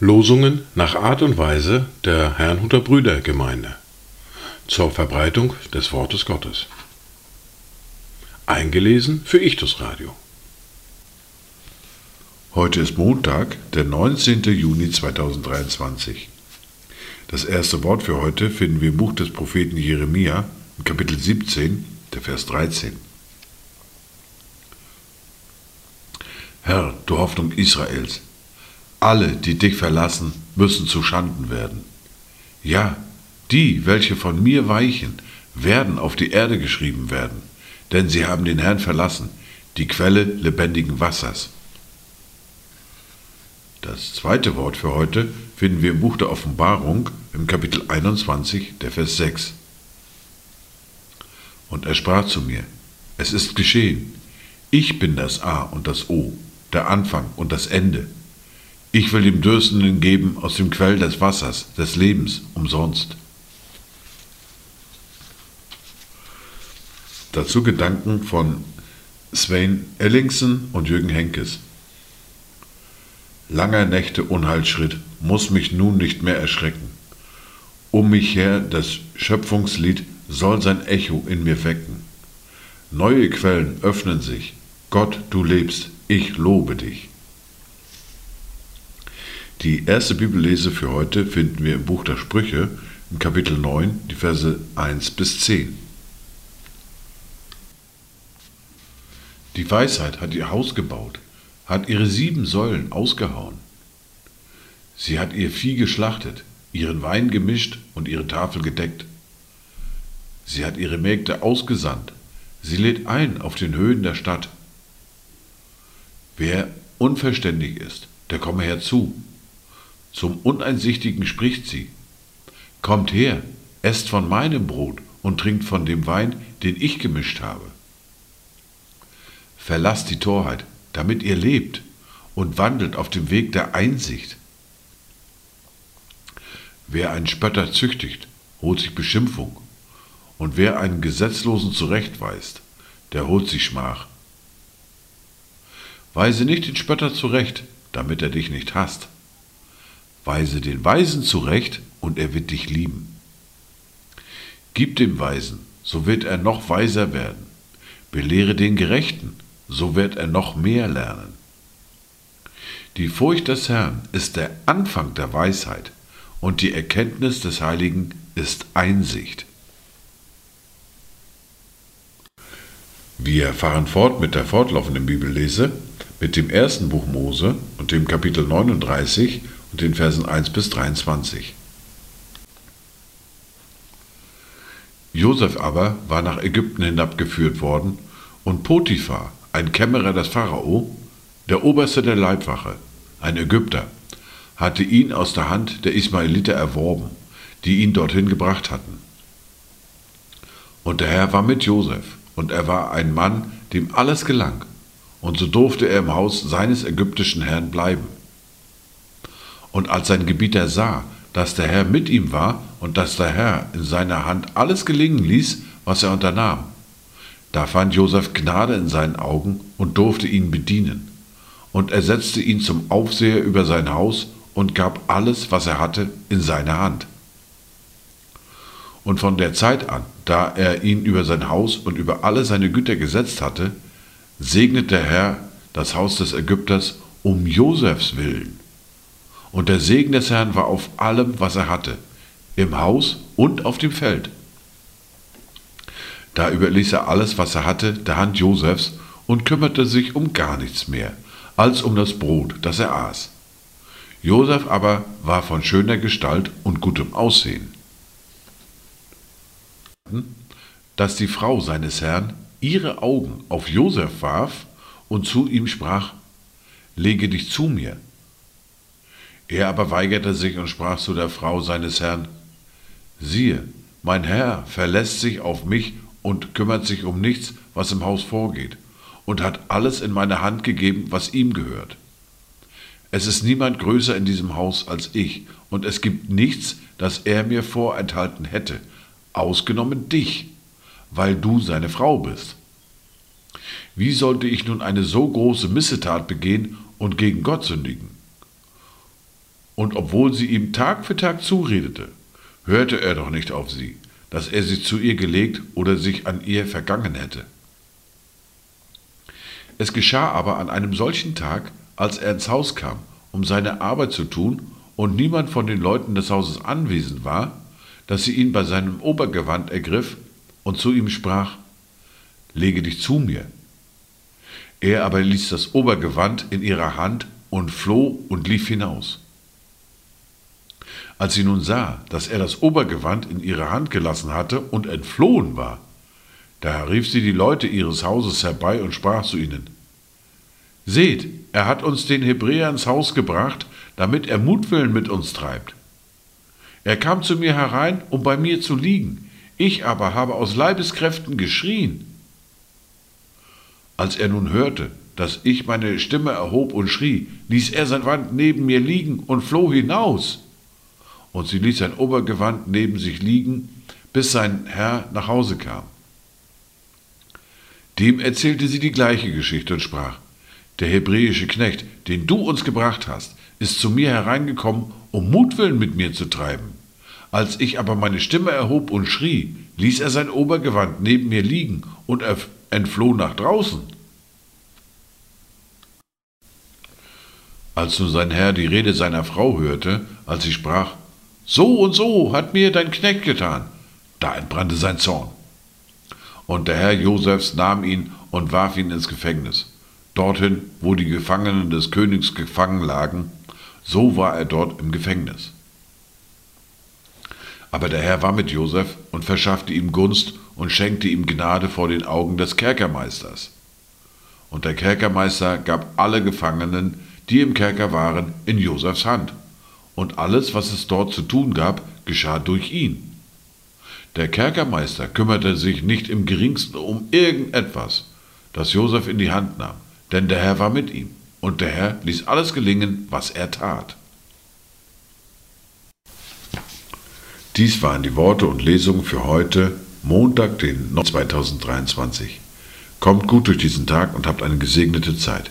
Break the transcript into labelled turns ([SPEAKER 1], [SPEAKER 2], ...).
[SPEAKER 1] Losungen nach Art und Weise der Herrnhuter Brüdergemeinde zur Verbreitung des Wortes Gottes. Eingelesen für Ichtus Radio.
[SPEAKER 2] Heute ist Montag, der 19. Juni 2023. Das erste Wort für heute finden wir im Buch des Propheten Jeremia, Kapitel 17, der Vers 13. Herr, du Hoffnung Israels, alle, die dich verlassen, müssen zu Schanden werden. Ja, die, welche von mir weichen, werden auf die Erde geschrieben werden, denn sie haben den Herrn verlassen, die Quelle lebendigen Wassers. Das zweite Wort für heute finden wir im Buch der Offenbarung im Kapitel 21, der Vers 6. Und er sprach zu mir, es ist geschehen, ich bin das A und das O, der Anfang und das Ende. Ich will dem Dürstenden geben aus dem Quell des Wassers, des Lebens, umsonst. Dazu Gedanken von Sven Ellingsen und Jürgen Henkes. Langer Nächte Unheilschritt muss mich nun nicht mehr erschrecken. Um mich her das Schöpfungslied soll sein Echo in mir wecken. Neue Quellen öffnen sich. Gott, du lebst, ich lobe dich. Die erste Bibellese für heute finden wir im Buch der Sprüche, im Kapitel 9, die Verse 1 bis 10. Die Weisheit hat ihr Haus gebaut, hat ihre sieben Säulen ausgehauen. Sie hat ihr Vieh geschlachtet, ihren Wein gemischt und ihre Tafel gedeckt. Sie hat ihre Mägde ausgesandt, sie lädt ein auf den Höhen der Stadt. Wer unverständig ist, der komme herzu, zum Uneinsichtigen spricht sie. Kommt her, esst von meinem Brot und trinkt von dem Wein, den ich gemischt habe. Verlasst die Torheit, damit ihr lebt und wandelt auf dem Weg der Einsicht. Wer einen Spötter züchtigt, holt sich Beschimpfung, und wer einen Gesetzlosen zurechtweist, der holt sich Schmach. Weise nicht den Spötter zurecht, damit er dich nicht hasst. Weise den Weisen zurecht, und er wird dich lieben. Gib dem Weisen, so wird er noch weiser werden. Belehre den Gerechten, so wird er noch mehr lernen. Die Furcht des Herrn ist der Anfang der Weisheit, und die Erkenntnis des Heiligen ist Einsicht. Wir fahren fort mit der fortlaufenden Bibellese, mit dem ersten Buch Mose und dem Kapitel 39 und den Versen 1 bis 23. Josef aber war nach Ägypten hinabgeführt worden, und Potiphar, ein Kämmerer des Pharao, der Oberste der Leibwache, ein Ägypter, hatte ihn aus der Hand der Ismaeliter erworben, die ihn dorthin gebracht hatten. Und der Herr war mit Josef, und er war ein Mann, dem alles gelang, und so durfte er im Haus seines ägyptischen Herrn bleiben. Und als sein Gebieter sah, dass der Herr mit ihm war und dass der Herr in seiner Hand alles gelingen ließ, was er unternahm, da fand Josef Gnade in seinen Augen und durfte ihn bedienen. Und er setzte ihn zum Aufseher über sein Haus und gab alles, was er hatte, in seine Hand. Und von der Zeit an, da er ihn über sein Haus und über alle seine Güter gesetzt hatte, segnet der Herr das Haus des Ägypters um Josefs willen. Und der Segen des Herrn war auf allem, was er hatte, im Haus und auf dem Feld. Da überließ er alles, was er hatte, der Hand Josefs und kümmerte sich um gar nichts mehr, als um das Brot, das er aß. Josef aber war von schöner Gestalt und gutem Aussehen. Dass die Frau seines Herrn ihre Augen auf Josef warf und zu ihm sprach, Lege dich zu mir. Er aber weigerte sich und sprach zu der Frau seines Herrn, Siehe, mein Herr verlässt sich auf mich und kümmert sich um nichts, was im Haus vorgeht, und hat alles in meine Hand gegeben, was ihm gehört. Es ist niemand größer in diesem Haus als ich, und es gibt nichts, das er mir vorenthalten hätte, ausgenommen dich, weil du seine Frau bist. wie sollte ich nun eine so große Missetat begehen und gegen Gott sündigen? Und obwohl sie ihm Tag für Tag zuredete, hörte er doch nicht auf sie, dass er sich zu ihr gelegt oder sich an ihr vergangen hätte. Es geschah aber an einem solchen Tag, als er ins Haus kam, um seine Arbeit zu tun, und niemand von den Leuten des Hauses anwesend war, dass sie ihn bei seinem Obergewand ergriff und zu ihm sprach, Lege dich zu mir. Er aber ließ das Obergewand in ihrer Hand und floh und lief hinaus. Als sie nun sah, dass er das Obergewand in ihre Hand gelassen hatte und entflohen war, da rief sie die Leute ihres Hauses herbei und sprach zu ihnen, Seht, er hat uns den Hebräer ins Haus gebracht, damit er Mutwillen mit uns treibt. Er kam zu mir herein, um bei mir zu liegen, ich aber habe aus Leibeskräften geschrien. Als er nun hörte, dass ich meine Stimme erhob und schrie, ließ er sein Wand neben mir liegen und floh hinaus. Und sie ließ sein Obergewand neben sich liegen, bis sein Herr nach Hause kam. Dem erzählte sie die gleiche Geschichte und sprach, der hebräische Knecht, den du uns gebracht hast, ist zu mir hereingekommen, um Mutwillen mit mir zu treiben. Als ich aber meine Stimme erhob und schrie, ließ er sein Obergewand neben mir liegen und entfloh nach draußen. Als nun sein Herr die Rede seiner Frau hörte, als sie sprach, So und so hat mir dein Knecht getan, da entbrannte sein Zorn. Und der Herr Josefs nahm ihn und warf ihn ins Gefängnis, dorthin, wo die Gefangenen des Königs gefangen lagen, so war er dort im Gefängnis. Aber der Herr war mit Josef und verschaffte ihm Gunst und schenkte ihm Gnade vor den Augen des Kerkermeisters. Und der Kerkermeister gab alle Gefangenen, die im Kerker waren, in Josefs Hand. Und alles, was es dort zu tun gab, geschah durch ihn. Der Kerkermeister kümmerte sich nicht im geringsten um irgendetwas, das Josef in die Hand nahm, denn der Herr war mit ihm, und der Herr ließ alles gelingen, was er tat. Dies waren die Worte und Lesungen für heute, Montag, den 2023. Kommt gut durch diesen Tag und habt eine gesegnete Zeit.